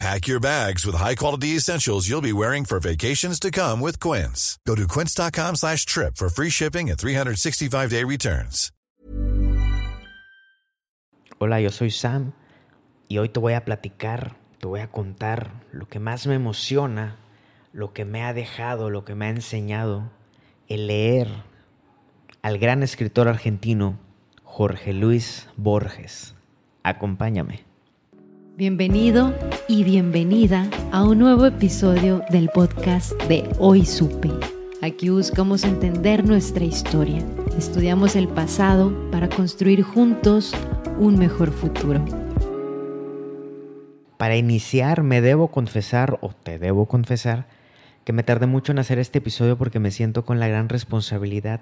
Pack your bags with high-quality essentials you'll be wearing for vacations to come with Quince. Go to quince.com slash trip for free shipping and 365-day returns. Hola, yo soy Sam y hoy te voy a platicar, te voy a contar lo que más me emociona, lo que me ha dejado, lo que me ha enseñado el leer al gran escritor argentino Jorge Luis Borges. Acompáñame. Bienvenido y bienvenida a un nuevo episodio del podcast de Hoy Supe. Aquí buscamos entender nuestra historia, estudiamos el pasado para construir juntos un mejor futuro. Para iniciar me debo confesar o te debo confesar que me tardé mucho en hacer este episodio porque me siento con la gran responsabilidad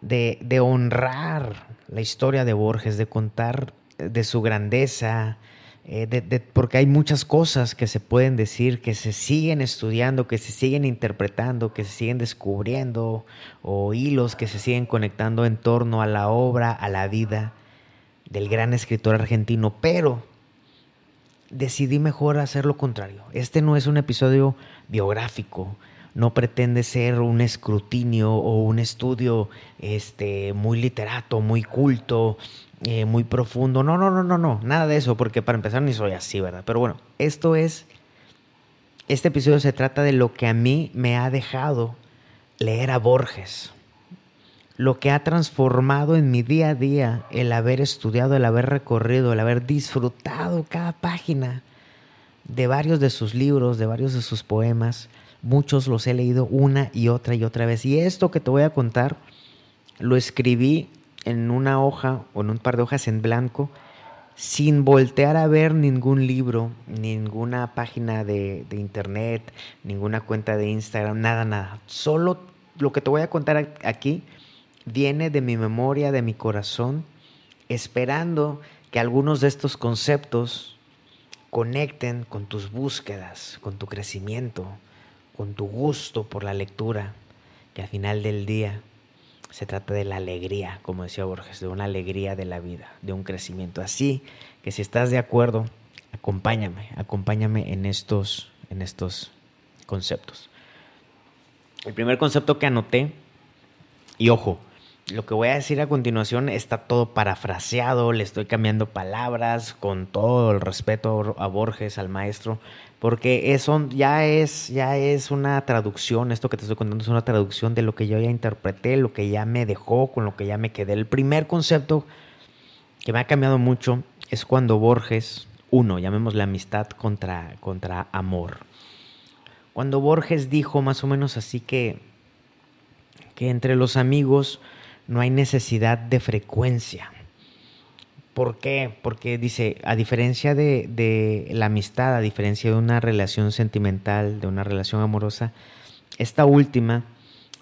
de, de honrar la historia de Borges, de contar de su grandeza, eh, porque hay muchas cosas que se pueden decir, que se siguen estudiando, que se siguen interpretando, que se siguen descubriendo, o hilos que se siguen conectando en torno a la obra, a la vida del gran escritor argentino, pero decidí mejor hacer lo contrario. Este no es un episodio biográfico, no pretende ser un escrutinio o un estudio este, muy literato, muy culto, eh, muy profundo. No, no, no, no, no, nada de eso, porque para empezar ni soy así, ¿verdad? Pero bueno, esto es, este episodio se trata de lo que a mí me ha dejado leer a Borges. Lo que ha transformado en mi día a día el haber estudiado, el haber recorrido, el haber disfrutado cada página de varios de sus libros, de varios de sus poemas Muchos los he leído una y otra y otra vez. Y esto que te voy a contar lo escribí en una hoja o en un par de hojas en blanco sin voltear a ver ningún libro, ninguna página de, internet, ninguna cuenta de Instagram, nada, nada. Solo lo que te voy a contar aquí viene de mi memoria, de mi corazón, esperando que algunos de estos conceptos conecten con tus búsquedas, con tu crecimiento, con tu gusto por la lectura, que al final del día se trata de la alegría, como decía Borges, de una alegría de la vida, de un crecimiento. Así que si estás de acuerdo, acompáñame, acompáñame en estos, en estos conceptos. El primer concepto que anoté, y ojo, lo que voy a decir a continuación está todo parafraseado, le estoy cambiando palabras con todo el respeto a Borges, al maestro, porque eso ya es, ya es una traducción, esto que te estoy contando es una traducción de lo que yo ya interpreté, lo que ya me dejó, con lo que ya me quedé. El primer concepto que me ha cambiado mucho es cuando Borges, uno, llamémosle amistad contra, contra amor. Cuando Borges dijo más o menos así que, que entre los amigos, no hay necesidad de frecuencia. ¿Por qué? Porque dice, a diferencia de, la amistad, a diferencia de una relación sentimental, de una relación amorosa, esta última,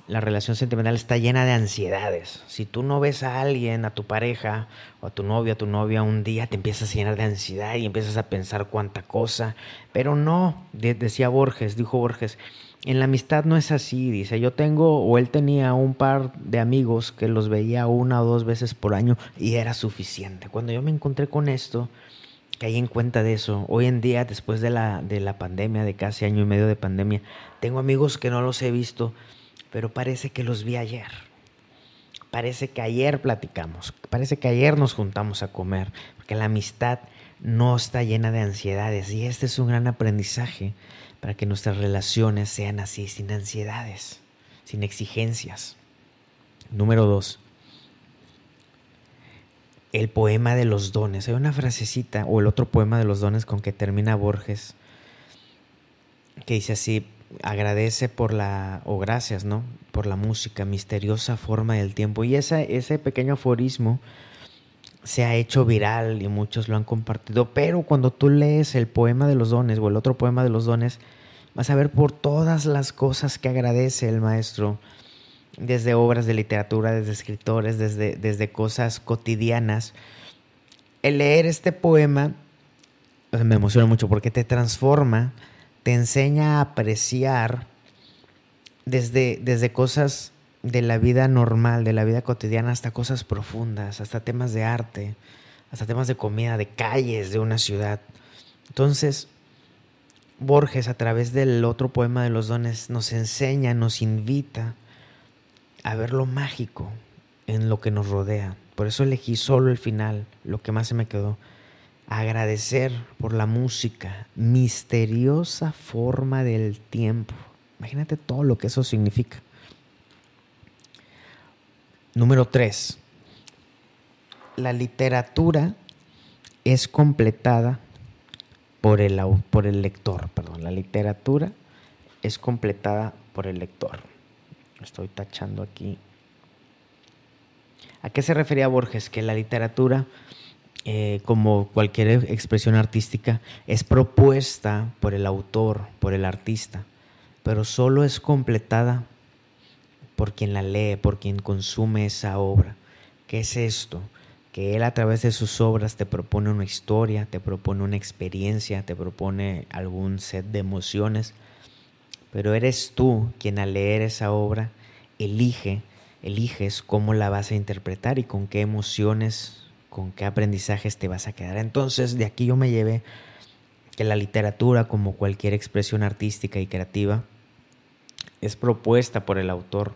la relación sentimental está llena de ansiedades. Si tú no ves a alguien, a tu pareja, o a tu novio, a tu novia, un día te empiezas a llenar de ansiedad y empiezas a pensar cuánta cosa. Pero no, decía Borges, dijo Borges, en la amistad no es así, dice, yo tengo o él tenía un par de amigos que los veía una o dos veces por año y era suficiente. Cuando yo me encontré con esto, caí en cuenta de eso. Hoy en día, después de la, de la pandemia, de casi año y medio de pandemia, tengo amigos que no los he visto, pero parece que los vi ayer. Parece que ayer platicamos, parece que ayer nos juntamos a comer, porque la amistad no está llena de ansiedades y este es un gran aprendizaje para que nuestras relaciones sean así, sin ansiedades, sin exigencias. Número dos, el poema de los dones. Hay una frasecita, o el otro poema de los dones con que termina Borges, que dice así, agradece por la, o gracias, ¿no? Por la música, misteriosa forma del tiempo. Y ese pequeño aforismo se ha hecho viral y muchos lo han compartido, pero cuando tú lees el poema de los dones o el otro poema de los dones, vas a ver por todas las cosas que agradece el maestro desde obras de literatura, desde escritores, desde, desde cosas cotidianas. El leer este poema me emociona mucho porque te transforma, te enseña a apreciar desde, desde cosas de la vida normal, de la vida cotidiana, hasta cosas profundas, hasta temas de arte, hasta temas de comida, de calles de una ciudad. Entonces, Borges a través del otro poema de los dones nos enseña, nos invita a ver lo mágico en lo que nos rodea. Por eso elegí solo el final, lo que más se me quedó. Agradecer por la música, misteriosa forma del tiempo. Imagínate todo lo que eso significa. Número 3. La literatura es completada por el, por el lector. Perdón, la literatura es completada por el lector. Estoy tachando aquí. ¿A qué se refería Borges? Que la literatura, eh, como cualquier expresión artística, es propuesta por el autor, por el artista, pero solo es completada por quien la lee, por quien consume esa obra. ¿Qué es esto? Que él a través de sus obras te propone una historia, te propone una experiencia, te propone algún set de emociones pero eres tú quien al leer esa obra elige, eliges cómo la vas a interpretar y con qué emociones, con qué aprendizajes te vas a quedar. Entonces, de aquí yo me llevé que la literatura, como cualquier expresión artística y creativa, es propuesta por el autor,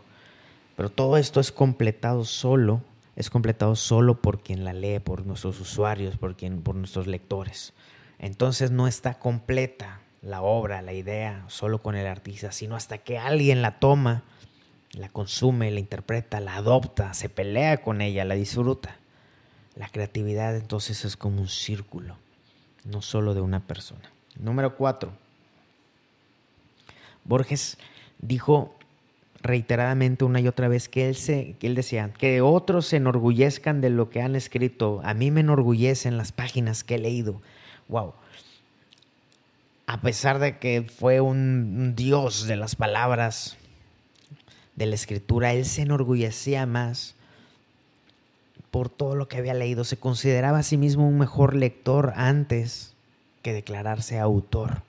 pero todo esto es completado solo, es completado solo por quien la lee, por nuestros usuarios, por, quien, por nuestros lectores. Entonces no está completa, la obra, la idea, solo con el artista, sino hasta que alguien la toma, la consume, la interpreta, la adopta, se pelea con ella, la disfruta. La creatividad entonces es como un círculo, no solo de una persona. Número cuatro. Borges dijo reiteradamente una y otra vez que él, se, que él decía que otros se enorgullezcan de lo que han escrito. A mí me enorgullecen las páginas que he leído. Wow a pesar de que fue un dios de las palabras, de la escritura, él se enorgullecía más por todo lo que había leído. Se consideraba a sí mismo un mejor lector antes que declararse autor.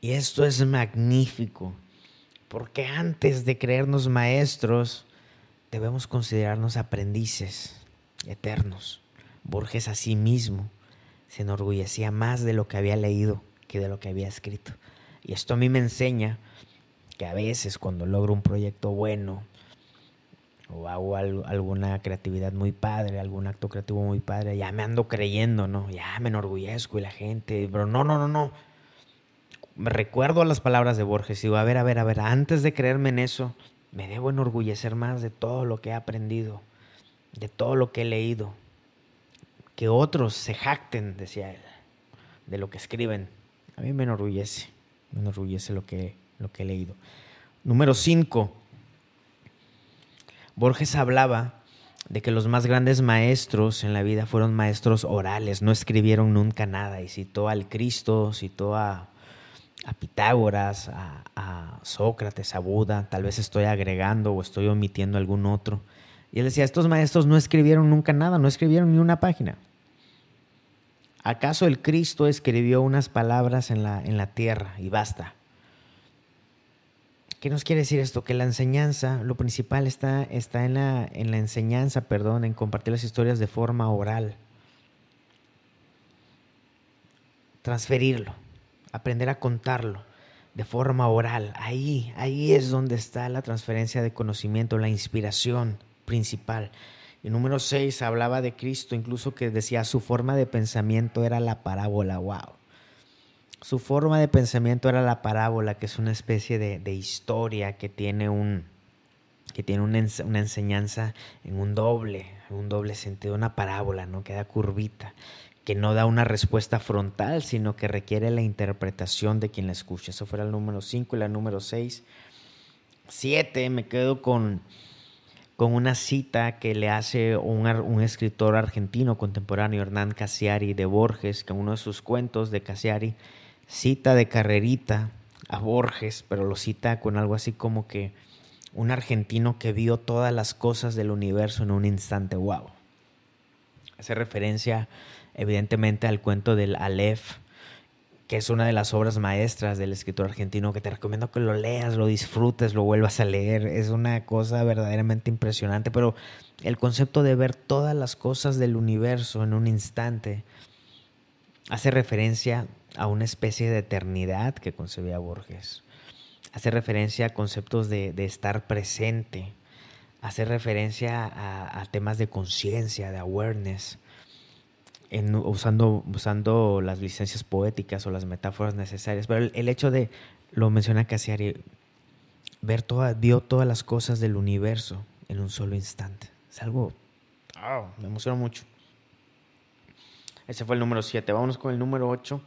Y esto es magnífico, porque antes de creernos maestros, debemos considerarnos aprendices eternos. Borges a sí mismo se enorgullecía más de lo que había leído de lo que había escrito. Y esto a mí me enseña que a veces cuando logro un proyecto bueno o hago alguna creatividad muy padre, algún acto creativo muy padre, ya me ando creyendo, ¿no? Ya me enorgullezco y la gente, pero no, no, no, no. Me recuerdo las palabras de Borges y digo, a ver, a ver, a ver, antes de creerme en eso, me debo enorgullecer más de todo lo que he aprendido, de todo lo que he leído. Que otros se jacten, decía él, de lo que escriben a mí me enorgullece, me enorgullece lo que, lo que he leído. Número 5. Borges hablaba de que los más grandes maestros en la vida fueron maestros orales, no escribieron nunca nada. Y citó al Cristo, citó a, Pitágoras, a, a, Sócrates, a Buda, tal vez estoy agregando o estoy omitiendo algún otro. Y él decía, estos maestros no escribieron nunca nada, no escribieron ni una página. ¿Acaso el Cristo escribió unas palabras en la, en la tierra y basta? ¿Qué nos quiere decir esto? Que la enseñanza, lo principal está, está en, la, en la enseñanza, perdón, en compartir las historias de forma oral. Transferirlo, aprender a contarlo de forma oral. Ahí, ahí es donde está la transferencia de conocimiento, la inspiración principal. Y número 6 hablaba de Cristo, incluso que decía su forma de pensamiento era la parábola, wow. Su forma de pensamiento era la parábola, que es una especie de, historia que tiene, un, que tiene una, una, enseñanza en un doble, en un doble sentido, una parábola, ¿no? Que da curvita, que no da una respuesta frontal, sino que requiere la interpretación de quien la escucha. Eso fue el número 5 y la número 6. 7, me quedo con con una cita que le hace un, escritor argentino contemporáneo, Hernán Casiari de Borges, que en uno de sus cuentos de Casiari cita de carrerita a Borges, pero lo cita con algo así como que un argentino que vio todas las cosas del universo en un instante. ¡Wow! Hace referencia evidentemente al cuento del Aleph, que es una de las obras maestras del escritor argentino, que te recomiendo que lo leas, lo disfrutes, lo vuelvas a leer. Es una cosa verdaderamente impresionante, pero el concepto de ver todas las cosas del universo en un instante hace referencia a una especie de eternidad que concebía Borges. Hace referencia a conceptos de, estar presente, hace referencia a, temas de conciencia, de awareness, usando, usando las licencias poéticas o las metáforas necesarias. Pero el, hecho de, lo menciona Cassiari, ver toda, vio todas las cosas del universo en un solo instante. Es algo, me emociona mucho. Ese fue el número 7. Vámonos con el número 8.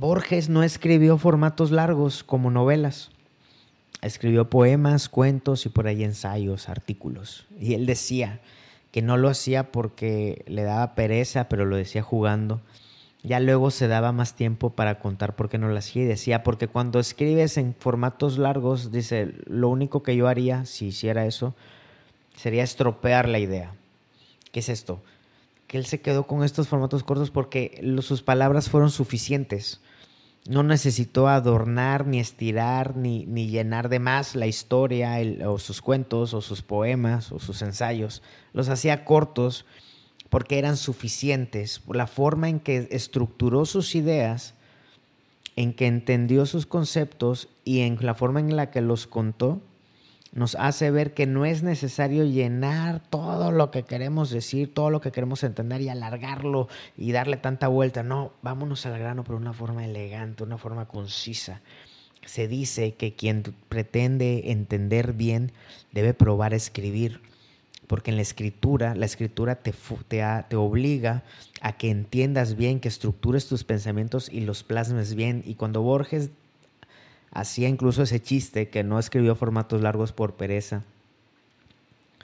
Borges no escribió formatos largos como novelas. Escribió poemas, cuentos y por ahí ensayos, artículos. Y él decía que no lo hacía porque le daba pereza, pero lo decía jugando. Ya luego se daba más tiempo para contar por qué no lo hacía y decía, porque cuando escribes en formatos largos, dice, lo único que yo haría si hiciera eso sería estropear la idea. ¿Qué es esto? Que él se quedó con estos formatos cortos porque sus palabras fueron suficientes. No necesitó adornar, ni estirar, ni, ni llenar de más la historia, o sus cuentos, o sus poemas, o sus ensayos. Los hacía cortos porque eran suficientes. La forma en que estructuró sus ideas, en que entendió sus conceptos y en la forma en la que los contó, nos hace ver que no es necesario llenar todo lo que queremos decir, todo lo que queremos entender y alargarlo y darle tanta vuelta. No, vámonos al grano por una forma elegante, una forma concisa. Se dice que quien pretende entender bien debe probar a escribir, porque en la escritura, la escritura te, te, te obliga a que entiendas bien, que estructures tus pensamientos y los plasmes bien. Y cuando Borges Hacía incluso ese chiste que no escribió formatos largos por pereza.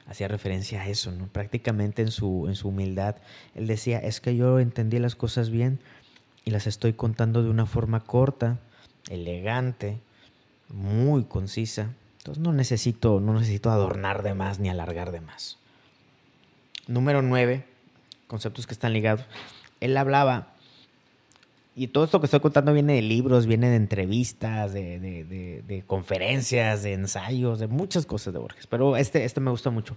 Hacía referencia a eso, ¿no? Prácticamente en su, en su humildad. Él decía, es que yo entendí las cosas bien y las estoy contando de una forma corta, elegante, muy concisa. Entonces no necesito, no necesito adornar de más ni alargar de más. Número nueve, conceptos que están ligados. Él hablaba y todo esto que estoy contando viene de libros, viene de entrevistas, de, conferencias, de ensayos, de muchas cosas de Borges. Pero este, este me gusta mucho.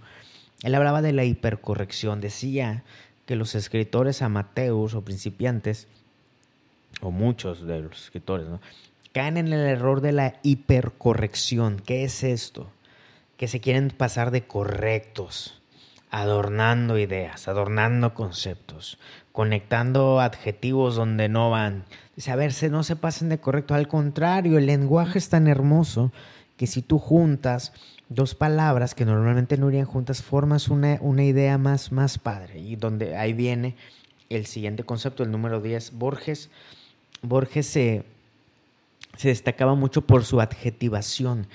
Él hablaba de la hipercorrección. Decía que los escritores amateurs o principiantes, o muchos de los escritores, ¿no? caen en el error de la hipercorrección. ¿Qué es esto? Que se quieren pasar de correctos adornando ideas, adornando conceptos, conectando adjetivos donde no van. Dice, a ver, no se pasen de correcto, al contrario, el lenguaje es tan hermoso que si tú juntas dos palabras que normalmente no irían juntas, formas una, una idea más, más padre. Y donde ahí viene el siguiente concepto, el número 10, Borges. Borges se, se destacaba mucho por su adjetivación.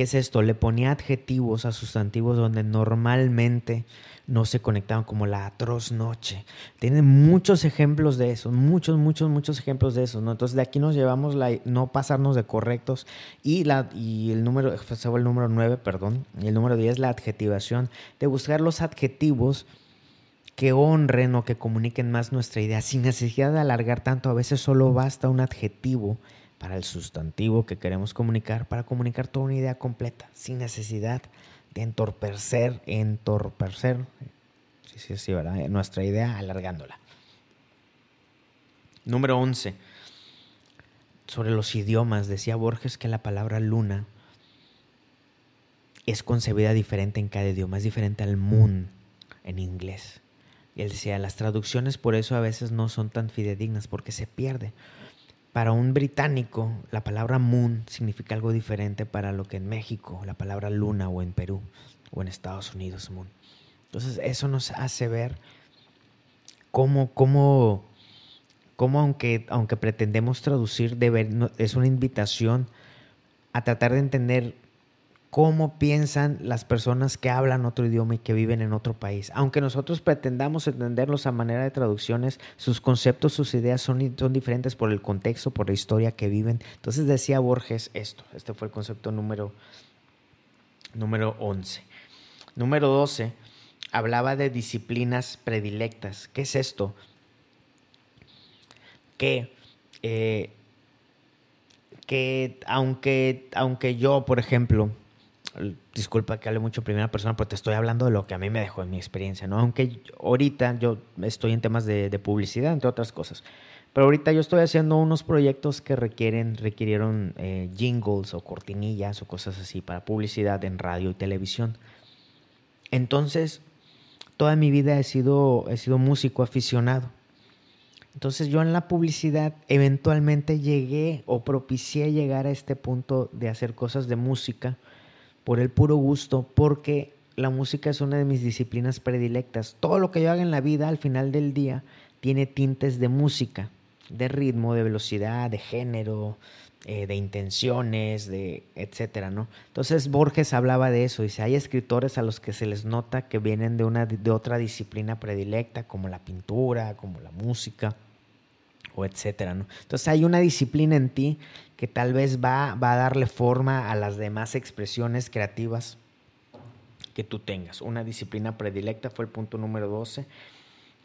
¿Qué es esto? Le ponía adjetivos a sustantivos donde normalmente no se conectaban, como la atroz noche. Tiene muchos ejemplos de eso, muchos, muchos, muchos ejemplos de eso. Entonces de aquí nos llevamos la no pasarnos de correctos y, la, y el número, el número 9, perdón, y el número 10, la adjetivación, de buscar los adjetivos que honren o que comuniquen más nuestra idea, sin necesidad de alargar tanto. A veces solo basta un adjetivo para el sustantivo que queremos comunicar, para comunicar toda una idea completa, sin necesidad de entorpecer, entorpecer, sí, sí, sí, ¿verdad? Nuestra idea alargándola. Número 11. Sobre los idiomas, decía Borges que la palabra luna es concebida diferente en cada idioma, es diferente al moon en inglés. Y él decía, las traducciones por eso a veces no son tan fidedignas porque se pierde. Para un británico, la palabra moon significa algo diferente para lo que en México, la palabra luna o en Perú o en Estados Unidos, moon. Entonces, eso nos hace ver cómo, cómo, cómo aunque, aunque pretendemos traducir, es una invitación a tratar de entender cómo piensan las personas que hablan otro idioma y que viven en otro país. Aunque nosotros pretendamos entenderlos a manera de traducciones, sus conceptos, sus ideas son, son diferentes por el contexto, por la historia que viven. Entonces decía Borges esto, este fue el concepto número, número 11. Número 12, hablaba de disciplinas predilectas. ¿Qué es esto? Que, eh, que aunque, aunque yo, por ejemplo, disculpa que hable mucho en primera persona, pero te estoy hablando de lo que a mí me dejó en mi experiencia, ¿no? Aunque ahorita yo estoy en temas de, publicidad, entre otras cosas. Pero ahorita yo estoy haciendo unos proyectos que requieren, requirieron eh, jingles o cortinillas o cosas así para publicidad en radio y televisión. Entonces, toda mi vida he sido, he sido músico aficionado. Entonces yo en la publicidad eventualmente llegué o propicié llegar a este punto de hacer cosas de música por el puro gusto, porque la música es una de mis disciplinas predilectas. Todo lo que yo haga en la vida al final del día tiene tintes de música, de ritmo, de velocidad, de género, eh, de intenciones, de etcétera, ¿no? Entonces Borges hablaba de eso, dice, hay escritores a los que se les nota que vienen de una de otra disciplina predilecta, como la pintura, como la música, o etcétera, ¿no? Entonces hay una disciplina en ti que tal vez va, va a darle forma a las demás expresiones creativas que tú tengas. Una disciplina predilecta fue el punto número 12.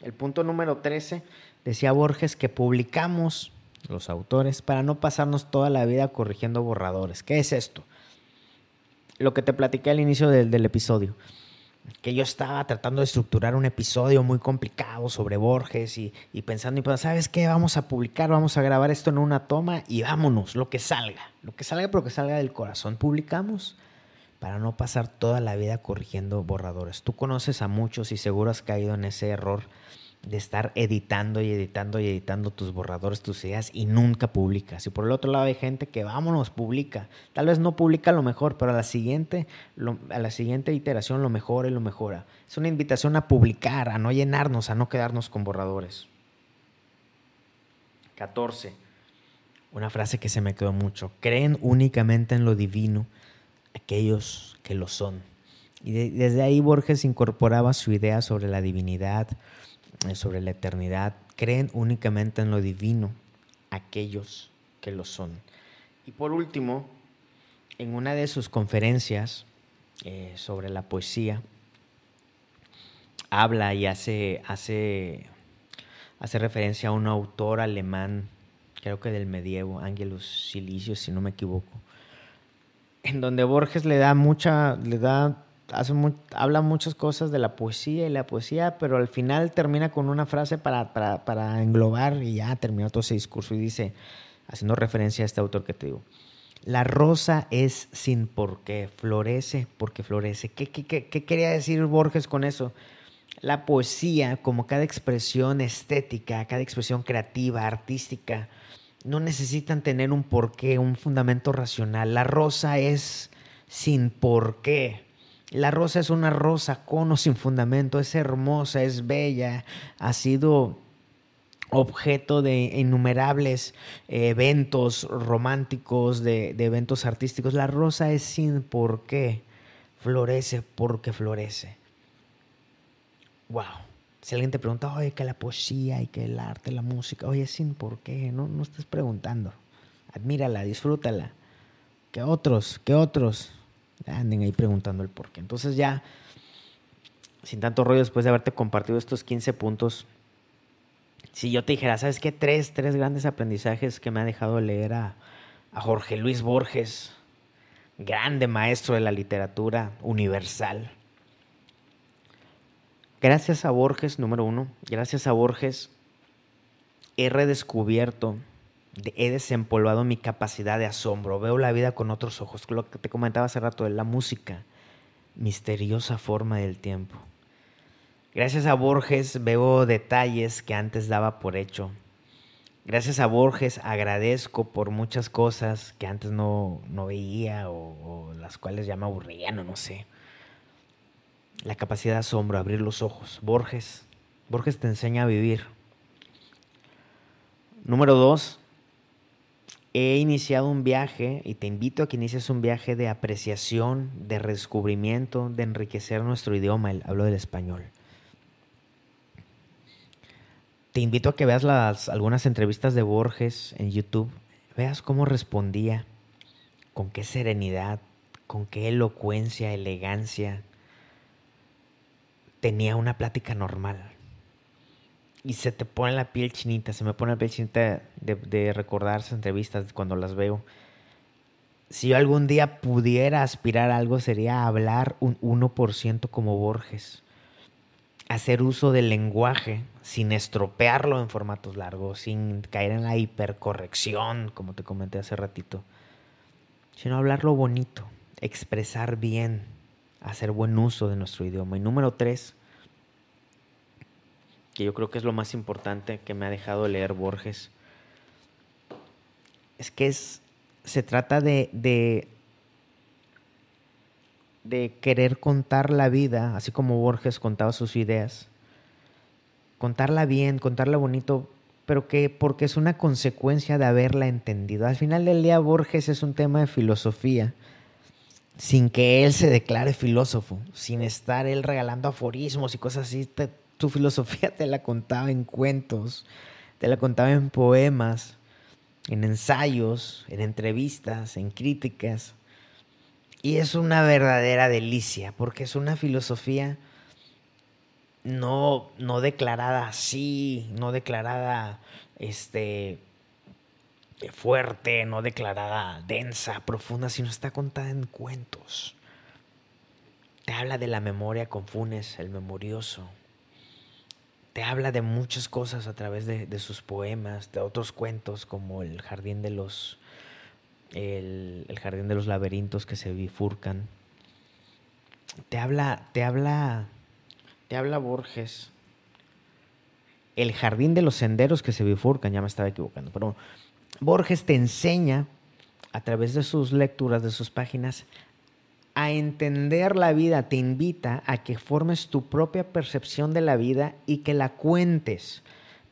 El punto número 13 decía Borges que publicamos los autores para no pasarnos toda la vida corrigiendo borradores. ¿Qué es esto? Lo que te platiqué al inicio del, del episodio que yo estaba tratando de estructurar un episodio muy complicado sobre Borges y, pensando, y pues, ¿sabes qué? Vamos a publicar, vamos a grabar esto en una toma y vámonos, lo que salga, lo que salga, pero que salga del corazón. Publicamos para no pasar toda la vida corrigiendo borradores. Tú conoces a muchos y seguro has caído en ese error de estar editando y editando y editando tus borradores, tus ideas y nunca publicas. Y por el otro lado hay gente que vámonos, publica. Tal vez no publica lo mejor, pero a la siguiente, a la siguiente iteración lo mejora y lo mejora. Es una invitación a publicar, a no llenarnos, a no quedarnos con borradores. 14. Una frase que se me quedó mucho. Creen únicamente en lo divino aquellos que lo son. Y desde ahí Borges incorporaba su idea sobre la divinidad, sobre la eternidad, creen únicamente en lo divino aquellos que lo son. Y por último, en una de sus conferencias eh, sobre la poesía, habla y hace, hace, hace referencia a un autor alemán, creo que del medievo, Angelus Silesius, si no me equivoco, en donde Borges le da mucha, le da habla muchas cosas de la poesía y la poesía, pero al final termina con una frase para, para, englobar y ya terminó todo ese discurso y dice, haciendo referencia a este autor que te digo, la rosa es sin por qué, florece porque florece. ¿Qué, qué, qué quería decir Borges con eso? La poesía, como cada expresión estética, cada expresión creativa, artística, no necesitan tener un porqué, un fundamento racional. La rosa es sin por qué la rosa es una rosa con o sin fundamento, es hermosa, es bella, ha sido objeto de innumerables eventos románticos, de, eventos artísticos. La rosa es sin por qué, florece porque florece. Wow. Si alguien te pregunta, oye, que la poesía y que el arte, la música, oye, sin por qué, no, no estés preguntando. Admírala, disfrútala. Que otros, que otros anden ahí preguntando el por qué. Entonces ya, sin tanto rollo, después de haberte compartido estos 15 puntos, si yo te dijera, ¿sabes qué? Tres, tres grandes aprendizajes que me ha dejado leer a, a Jorge Luis Borges, grande maestro de la literatura universal. Gracias a Borges, número uno, gracias a Borges he redescubierto he desempolvado mi capacidad de asombro, veo la vida con otros ojos, lo que te comentaba hace rato de la música, misteriosa forma del tiempo. Gracias a Borges veo detalles que antes daba por hecho. Gracias a Borges agradezco por muchas cosas que antes no, veía o, o, las cuales ya me aburrían o no sé. La capacidad de asombro, abrir los ojos. Borges, Borges te enseña a vivir. Número dos, he iniciado un viaje y te invito a que inicies un viaje de apreciación, de redescubrimiento, de enriquecer nuestro idioma, hablo del español. Te invito a que veas algunas entrevistas de Borges en YouTube, veas cómo respondía, con qué serenidad, con qué elocuencia, elegancia tenía una plática normal. Y se te pone la piel chinita, se me pone la piel chinita de, recordar esas entrevistas cuando las veo. Si yo algún día pudiera aspirar a algo sería hablar un 1% como Borges. Hacer uso del lenguaje sin estropearlo en formatos largos, sin caer en la hipercorrección, como te comenté hace ratito, sino hablarlo bonito, expresar bien, hacer buen uso de nuestro idioma. Y número tres, que yo creo que es lo más importante que me ha dejado leer Borges, es que es, se trata de, de, de querer contar la vida, así como Borges contaba sus ideas, contarla bien, contarla bonito, pero que porque es una consecuencia de haberla entendido. Al final del día Borges es un tema de filosofía sin que él se declare filósofo, sin estar él regalando aforismos y cosas así. Tu filosofía te la contaba en cuentos, te la contaba en poemas, en ensayos, en entrevistas, en críticas. Y es una verdadera delicia, porque es una filosofía no, no declarada así, no declarada este, fuerte, no declarada densa, profunda, sino está contada en cuentos. Te habla de la memoria con Funes, el memorioso. Te habla de muchas cosas a través de, sus poemas, de otros cuentos como el jardín de los el, el, jardín de los laberintos que se bifurcan. Te habla, te habla, te habla Borges. El jardín de los senderos que se bifurcan, ya me estaba equivocando, pero Borges te enseña a través de sus lecturas, de sus páginas, a entender la vida, te invita a que formes tu propia percepción de la vida y que la cuentes,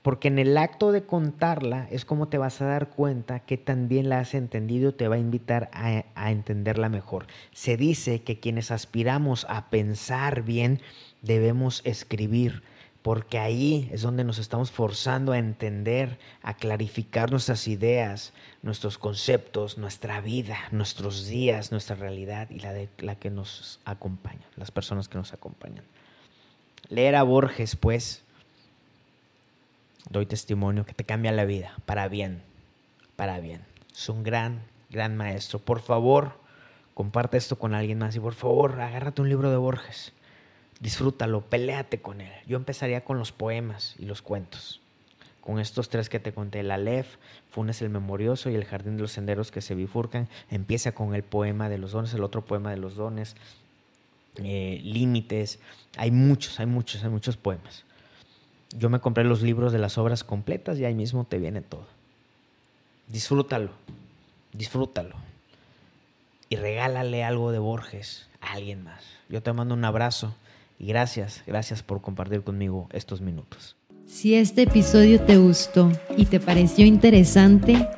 porque en el acto de contarla es como te vas a dar cuenta que también la has entendido, te va a invitar a, a entenderla mejor. Se dice que quienes aspiramos a pensar bien debemos escribir porque ahí es donde nos estamos forzando a entender, a clarificar nuestras ideas, nuestros conceptos, nuestra vida, nuestros días, nuestra realidad y la de la que nos acompaña, las personas que nos acompañan. Leer a Borges, pues, doy testimonio que te cambia la vida, para bien, para bien. Es un gran, gran maestro. Por favor, comparte esto con alguien más y por favor, agárrate un libro de Borges disfrútalo, peléate con él. Yo empezaría con los poemas y los cuentos. Con estos tres que te conté, el Aleph, Funes el Memorioso y el Jardín de los Senderos que se bifurcan, empieza con el poema de los dones, el otro poema de los dones, eh, Límites. Hay muchos, hay muchos, hay muchos poemas. Yo me compré los libros de las obras completas y ahí mismo te viene todo. Disfrútalo, disfrútalo. Y regálale algo de Borges a alguien más. Yo te mando un abrazo y gracias, gracias por compartir conmigo estos minutos. Si este episodio te gustó y te pareció interesante,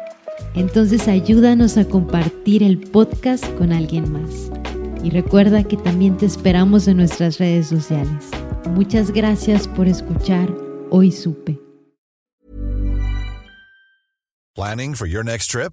entonces ayúdanos a compartir el podcast con alguien más. Y recuerda que también te esperamos en nuestras redes sociales. Muchas gracias por escuchar Hoy Supe. Planning for your next trip?